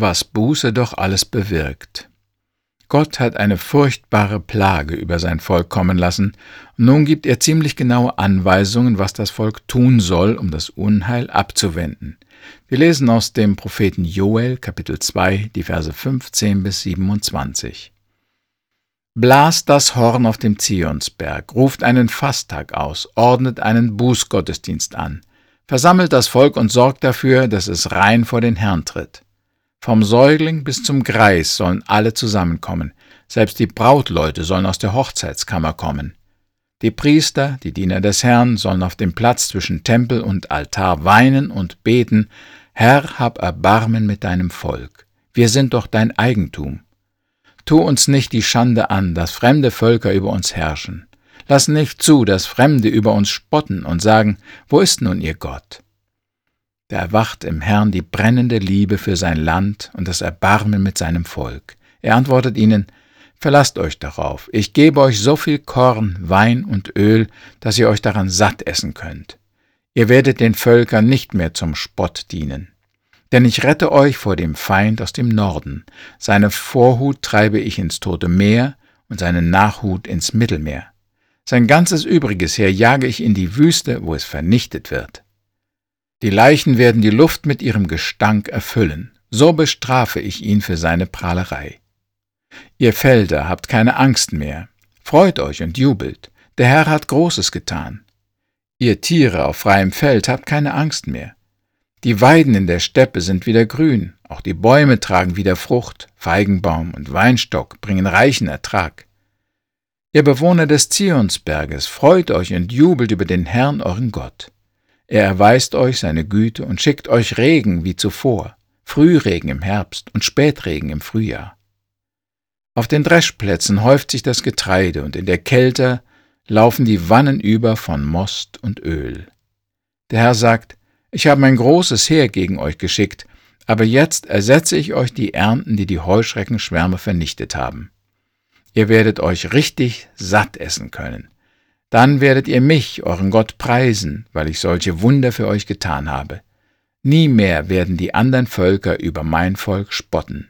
was Buße doch alles bewirkt. Gott hat eine furchtbare Plage über sein Volk kommen lassen, nun gibt er ziemlich genaue Anweisungen, was das Volk tun soll, um das Unheil abzuwenden. Wir lesen aus dem Propheten Joel Kapitel 2 die Verse 15 bis 27. Blast das Horn auf dem Zionsberg, ruft einen Fasttag aus, ordnet einen Bußgottesdienst an, versammelt das Volk und sorgt dafür, dass es rein vor den Herrn tritt. Vom Säugling bis zum Greis sollen alle zusammenkommen, selbst die Brautleute sollen aus der Hochzeitskammer kommen. Die Priester, die Diener des Herrn, sollen auf dem Platz zwischen Tempel und Altar weinen und beten, Herr, hab Erbarmen mit deinem Volk. Wir sind doch dein Eigentum. Tu uns nicht die Schande an, dass fremde Völker über uns herrschen. Lass nicht zu, dass Fremde über uns spotten und sagen, wo ist nun ihr Gott? Da erwacht im Herrn die brennende Liebe für sein Land und das Erbarmen mit seinem Volk. Er antwortet ihnen, Verlasst euch darauf, ich gebe euch so viel Korn, Wein und Öl, dass ihr euch daran satt essen könnt. Ihr werdet den Völkern nicht mehr zum Spott dienen. Denn ich rette euch vor dem Feind aus dem Norden, seine Vorhut treibe ich ins tote Meer und seinen Nachhut ins Mittelmeer. Sein ganzes übriges Heer jage ich in die Wüste, wo es vernichtet wird. Die Leichen werden die Luft mit ihrem Gestank erfüllen, so bestrafe ich ihn für seine Prahlerei. Ihr Felder habt keine Angst mehr, freut euch und jubelt, der Herr hat Großes getan. Ihr Tiere auf freiem Feld habt keine Angst mehr. Die Weiden in der Steppe sind wieder grün, auch die Bäume tragen wieder Frucht, Feigenbaum und Weinstock bringen reichen Ertrag. Ihr Bewohner des Zionsberges, freut euch und jubelt über den Herrn euren Gott. Er erweist euch seine Güte und schickt euch Regen wie zuvor, Frühregen im Herbst und Spätregen im Frühjahr. Auf den Dreschplätzen häuft sich das Getreide und in der Kälte laufen die Wannen über von Most und Öl. Der Herr sagt, ich habe mein großes Heer gegen euch geschickt, aber jetzt ersetze ich euch die Ernten, die die Heuschreckenschwärme vernichtet haben. Ihr werdet euch richtig satt essen können. Dann werdet ihr mich, euren Gott, preisen, weil ich solche Wunder für euch getan habe. Nie mehr werden die anderen Völker über mein Volk spotten.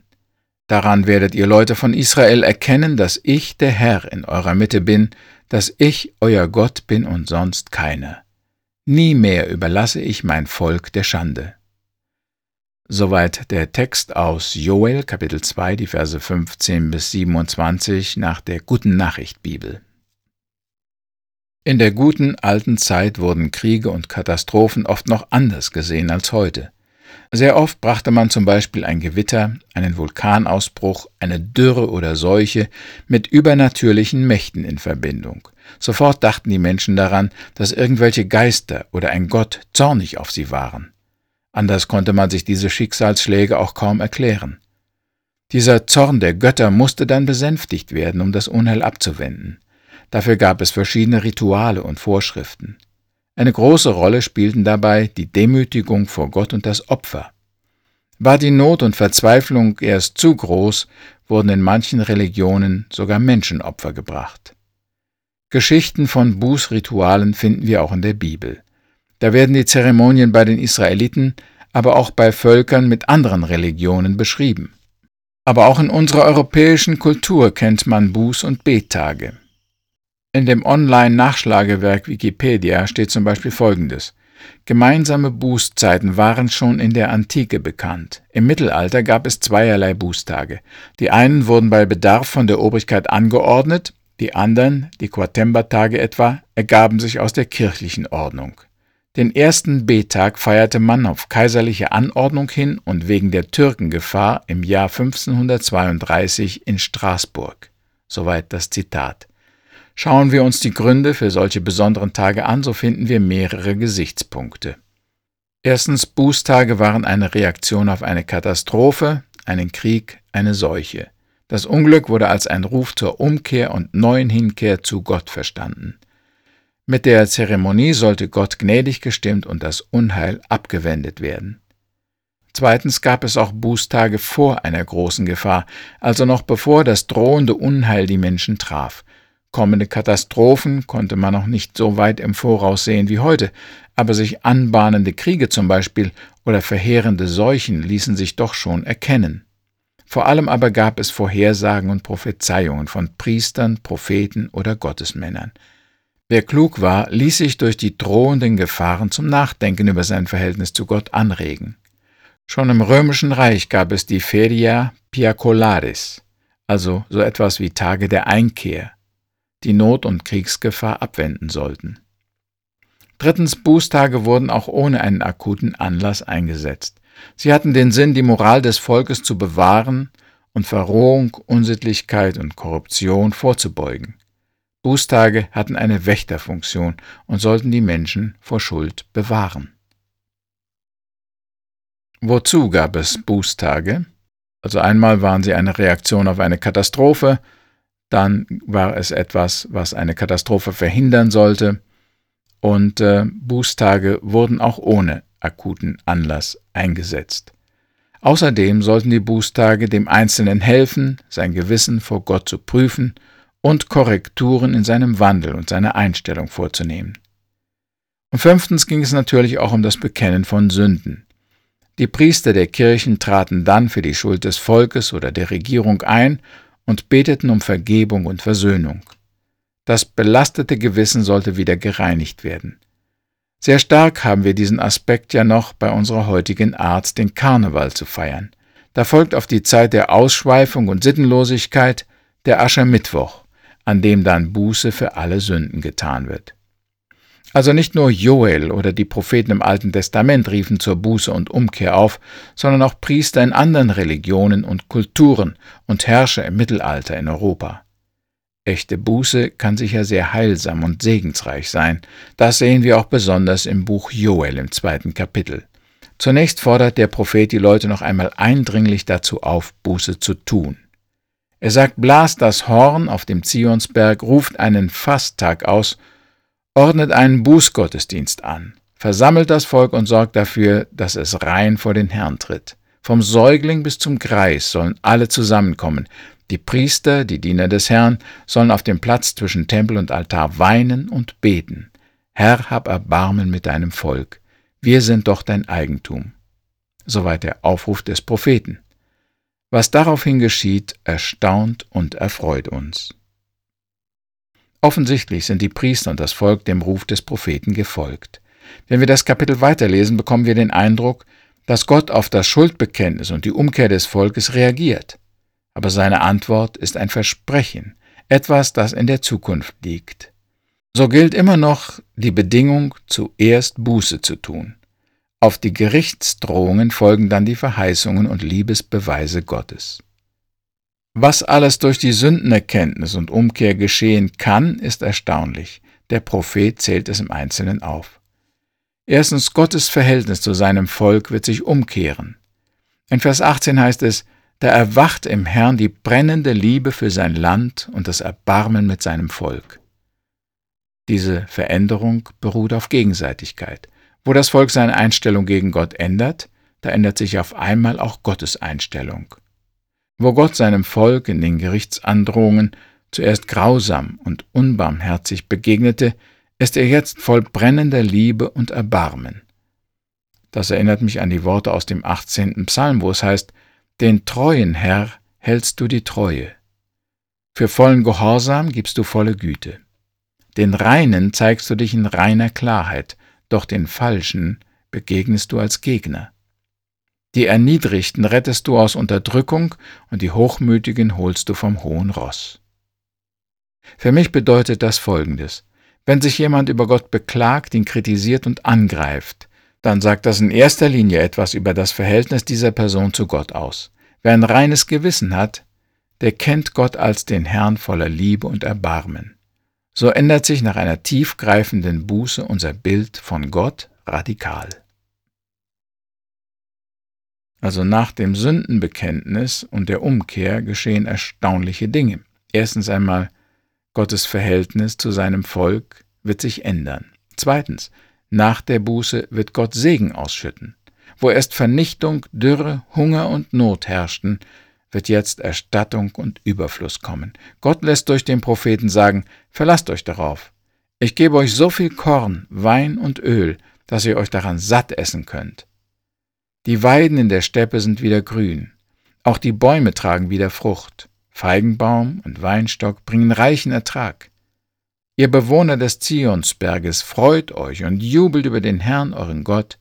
Daran werdet ihr Leute von Israel erkennen, dass ich der Herr in eurer Mitte bin, dass ich euer Gott bin und sonst keiner. Nie mehr überlasse ich mein Volk der Schande. Soweit der Text aus Joel Kapitel 2, die Verse 15 bis 27 nach der Guten Nachricht Bibel. In der guten alten Zeit wurden Kriege und Katastrophen oft noch anders gesehen als heute. Sehr oft brachte man zum Beispiel ein Gewitter, einen Vulkanausbruch, eine Dürre oder Seuche mit übernatürlichen Mächten in Verbindung. Sofort dachten die Menschen daran, dass irgendwelche Geister oder ein Gott zornig auf sie waren. Anders konnte man sich diese Schicksalsschläge auch kaum erklären. Dieser Zorn der Götter musste dann besänftigt werden, um das Unheil abzuwenden. Dafür gab es verschiedene Rituale und Vorschriften. Eine große Rolle spielten dabei die Demütigung vor Gott und das Opfer. War die Not und Verzweiflung erst zu groß, wurden in manchen Religionen sogar Menschenopfer gebracht. Geschichten von Bußritualen finden wir auch in der Bibel. Da werden die Zeremonien bei den Israeliten, aber auch bei Völkern mit anderen Religionen beschrieben. Aber auch in unserer europäischen Kultur kennt man Buß- und Bettage. In dem Online-Nachschlagewerk Wikipedia steht zum Beispiel Folgendes. Gemeinsame Bußzeiten waren schon in der Antike bekannt. Im Mittelalter gab es zweierlei Bußtage. Die einen wurden bei Bedarf von der Obrigkeit angeordnet, die anderen, die Quartembertage etwa, ergaben sich aus der kirchlichen Ordnung. Den ersten Betag feierte man auf kaiserliche Anordnung hin und wegen der Türkengefahr im Jahr 1532 in Straßburg. Soweit das Zitat. Schauen wir uns die Gründe für solche besonderen Tage an, so finden wir mehrere Gesichtspunkte. Erstens, Bußtage waren eine Reaktion auf eine Katastrophe, einen Krieg, eine Seuche. Das Unglück wurde als ein Ruf zur Umkehr und neuen Hinkehr zu Gott verstanden. Mit der Zeremonie sollte Gott gnädig gestimmt und das Unheil abgewendet werden. Zweitens gab es auch Bußtage vor einer großen Gefahr, also noch bevor das drohende Unheil die Menschen traf. Kommende Katastrophen konnte man noch nicht so weit im Voraus sehen wie heute, aber sich anbahnende Kriege zum Beispiel oder verheerende Seuchen ließen sich doch schon erkennen. Vor allem aber gab es Vorhersagen und Prophezeiungen von Priestern, Propheten oder Gottesmännern. Wer klug war, ließ sich durch die drohenden Gefahren zum Nachdenken über sein Verhältnis zu Gott anregen. Schon im römischen Reich gab es die Feria Piacolaris, also so etwas wie Tage der Einkehr, die Not- und Kriegsgefahr abwenden sollten. Drittens, Bußtage wurden auch ohne einen akuten Anlass eingesetzt. Sie hatten den Sinn, die Moral des Volkes zu bewahren und Verrohung, Unsittlichkeit und Korruption vorzubeugen. Bußtage hatten eine Wächterfunktion und sollten die Menschen vor Schuld bewahren. Wozu gab es Bußtage? Also einmal waren sie eine Reaktion auf eine Katastrophe, dann war es etwas, was eine Katastrophe verhindern sollte, und äh, Bußtage wurden auch ohne akuten Anlass eingesetzt. Außerdem sollten die Bußtage dem Einzelnen helfen, sein Gewissen vor Gott zu prüfen und Korrekturen in seinem Wandel und seiner Einstellung vorzunehmen. Und fünftens ging es natürlich auch um das Bekennen von Sünden. Die Priester der Kirchen traten dann für die Schuld des Volkes oder der Regierung ein und beteten um Vergebung und Versöhnung. Das belastete Gewissen sollte wieder gereinigt werden. Sehr stark haben wir diesen Aspekt ja noch bei unserer heutigen Art, den Karneval zu feiern. Da folgt auf die Zeit der Ausschweifung und Sittenlosigkeit der Aschermittwoch, an dem dann Buße für alle Sünden getan wird. Also nicht nur Joel oder die Propheten im Alten Testament riefen zur Buße und Umkehr auf, sondern auch Priester in anderen Religionen und Kulturen und Herrscher im Mittelalter in Europa. Echte Buße kann sicher sehr heilsam und segensreich sein. Das sehen wir auch besonders im Buch Joel im zweiten Kapitel. Zunächst fordert der Prophet die Leute noch einmal eindringlich dazu auf, Buße zu tun. Er sagt, blast das Horn auf dem Zionsberg, ruft einen Fasttag aus, ordnet einen Bußgottesdienst an, versammelt das Volk und sorgt dafür, dass es rein vor den Herrn tritt. Vom Säugling bis zum Greis sollen alle zusammenkommen, die Priester, die Diener des Herrn, sollen auf dem Platz zwischen Tempel und Altar weinen und beten. Herr, hab Erbarmen mit deinem Volk. Wir sind doch dein Eigentum. Soweit der Aufruf des Propheten. Was daraufhin geschieht, erstaunt und erfreut uns. Offensichtlich sind die Priester und das Volk dem Ruf des Propheten gefolgt. Wenn wir das Kapitel weiterlesen, bekommen wir den Eindruck, dass Gott auf das Schuldbekenntnis und die Umkehr des Volkes reagiert aber seine Antwort ist ein Versprechen, etwas, das in der Zukunft liegt. So gilt immer noch die Bedingung, zuerst Buße zu tun. Auf die Gerichtsdrohungen folgen dann die Verheißungen und Liebesbeweise Gottes. Was alles durch die Sündenerkenntnis und Umkehr geschehen kann, ist erstaunlich. Der Prophet zählt es im Einzelnen auf. Erstens, Gottes Verhältnis zu seinem Volk wird sich umkehren. In Vers 18 heißt es, da erwacht im Herrn die brennende Liebe für sein Land und das Erbarmen mit seinem Volk. Diese Veränderung beruht auf Gegenseitigkeit. Wo das Volk seine Einstellung gegen Gott ändert, da ändert sich auf einmal auch Gottes Einstellung. Wo Gott seinem Volk in den Gerichtsandrohungen zuerst grausam und unbarmherzig begegnete, ist er jetzt voll brennender Liebe und Erbarmen. Das erinnert mich an die Worte aus dem 18. Psalm, wo es heißt, den treuen Herr hältst du die Treue. Für vollen Gehorsam gibst du volle Güte. Den Reinen zeigst du dich in reiner Klarheit, doch den Falschen begegnest du als Gegner. Die Erniedrigten rettest du aus Unterdrückung und die Hochmütigen holst du vom hohen Ross. Für mich bedeutet das Folgendes. Wenn sich jemand über Gott beklagt, ihn kritisiert und angreift, dann sagt das in erster Linie etwas über das Verhältnis dieser Person zu Gott aus. Wer ein reines Gewissen hat, der kennt Gott als den Herrn voller Liebe und Erbarmen. So ändert sich nach einer tiefgreifenden Buße unser Bild von Gott radikal. Also nach dem Sündenbekenntnis und der Umkehr geschehen erstaunliche Dinge. Erstens einmal, Gottes Verhältnis zu seinem Volk wird sich ändern. Zweitens, nach der Buße wird Gott Segen ausschütten. Wo erst Vernichtung, Dürre, Hunger und Not herrschten, wird jetzt Erstattung und Überfluss kommen. Gott lässt durch den Propheten sagen, verlasst euch darauf. Ich gebe euch so viel Korn, Wein und Öl, dass ihr euch daran satt essen könnt. Die Weiden in der Steppe sind wieder grün. Auch die Bäume tragen wieder Frucht. Feigenbaum und Weinstock bringen reichen Ertrag. Ihr Bewohner des Zionsberges, freut euch und jubelt über den Herrn, euren Gott.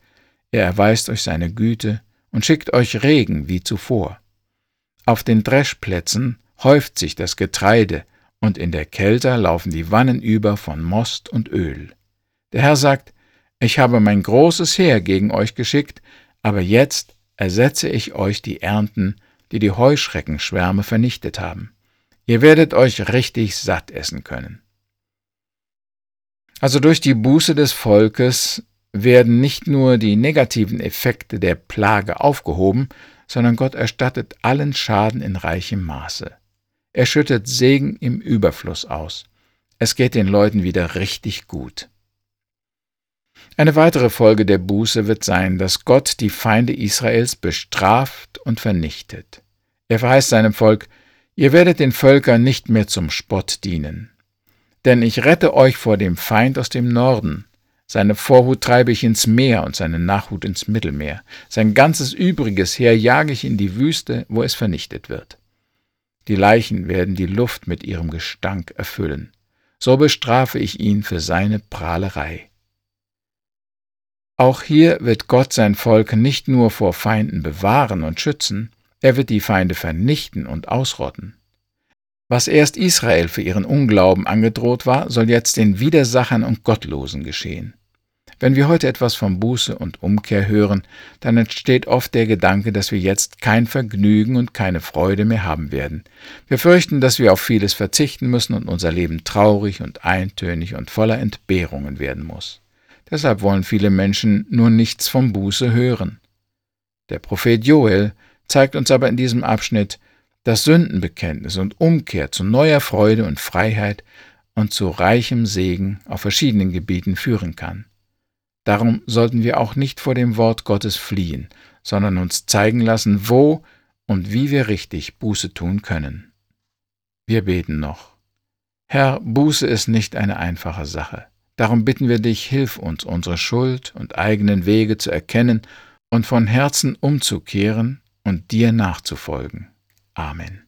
Er erweist euch seine Güte und schickt euch Regen wie zuvor. Auf den Dreschplätzen häuft sich das Getreide, und in der Kälte laufen die Wannen über von Most und Öl. Der Herr sagt, ich habe mein großes Heer gegen euch geschickt, aber jetzt ersetze ich euch die Ernten, die die Heuschreckenschwärme vernichtet haben. Ihr werdet euch richtig satt essen können. Also durch die Buße des Volkes werden nicht nur die negativen Effekte der Plage aufgehoben, sondern Gott erstattet allen Schaden in reichem Maße. Er schüttet Segen im Überfluss aus. Es geht den Leuten wieder richtig gut. Eine weitere Folge der Buße wird sein, dass Gott die Feinde Israels bestraft und vernichtet. Er verheißt seinem Volk, ihr werdet den Völkern nicht mehr zum Spott dienen. Denn ich rette euch vor dem Feind aus dem Norden, seine Vorhut treibe ich ins Meer und seine Nachhut ins Mittelmeer, sein ganzes übriges Heer jage ich in die Wüste, wo es vernichtet wird. Die Leichen werden die Luft mit ihrem Gestank erfüllen. So bestrafe ich ihn für seine Prahlerei. Auch hier wird Gott sein Volk nicht nur vor Feinden bewahren und schützen, er wird die Feinde vernichten und ausrotten. Was erst Israel für ihren Unglauben angedroht war, soll jetzt den Widersachern und Gottlosen geschehen. Wenn wir heute etwas von Buße und Umkehr hören, dann entsteht oft der Gedanke, dass wir jetzt kein Vergnügen und keine Freude mehr haben werden. Wir fürchten, dass wir auf vieles verzichten müssen und unser Leben traurig und eintönig und voller Entbehrungen werden muss. Deshalb wollen viele Menschen nur nichts von Buße hören. Der Prophet Joel zeigt uns aber in diesem Abschnitt, dass Sündenbekenntnis und Umkehr zu neuer Freude und Freiheit und zu reichem Segen auf verschiedenen Gebieten führen kann. Darum sollten wir auch nicht vor dem Wort Gottes fliehen, sondern uns zeigen lassen, wo und wie wir richtig Buße tun können. Wir beten noch. Herr, Buße ist nicht eine einfache Sache. Darum bitten wir dich, hilf uns, unsere Schuld und eigenen Wege zu erkennen und von Herzen umzukehren und dir nachzufolgen. Amen.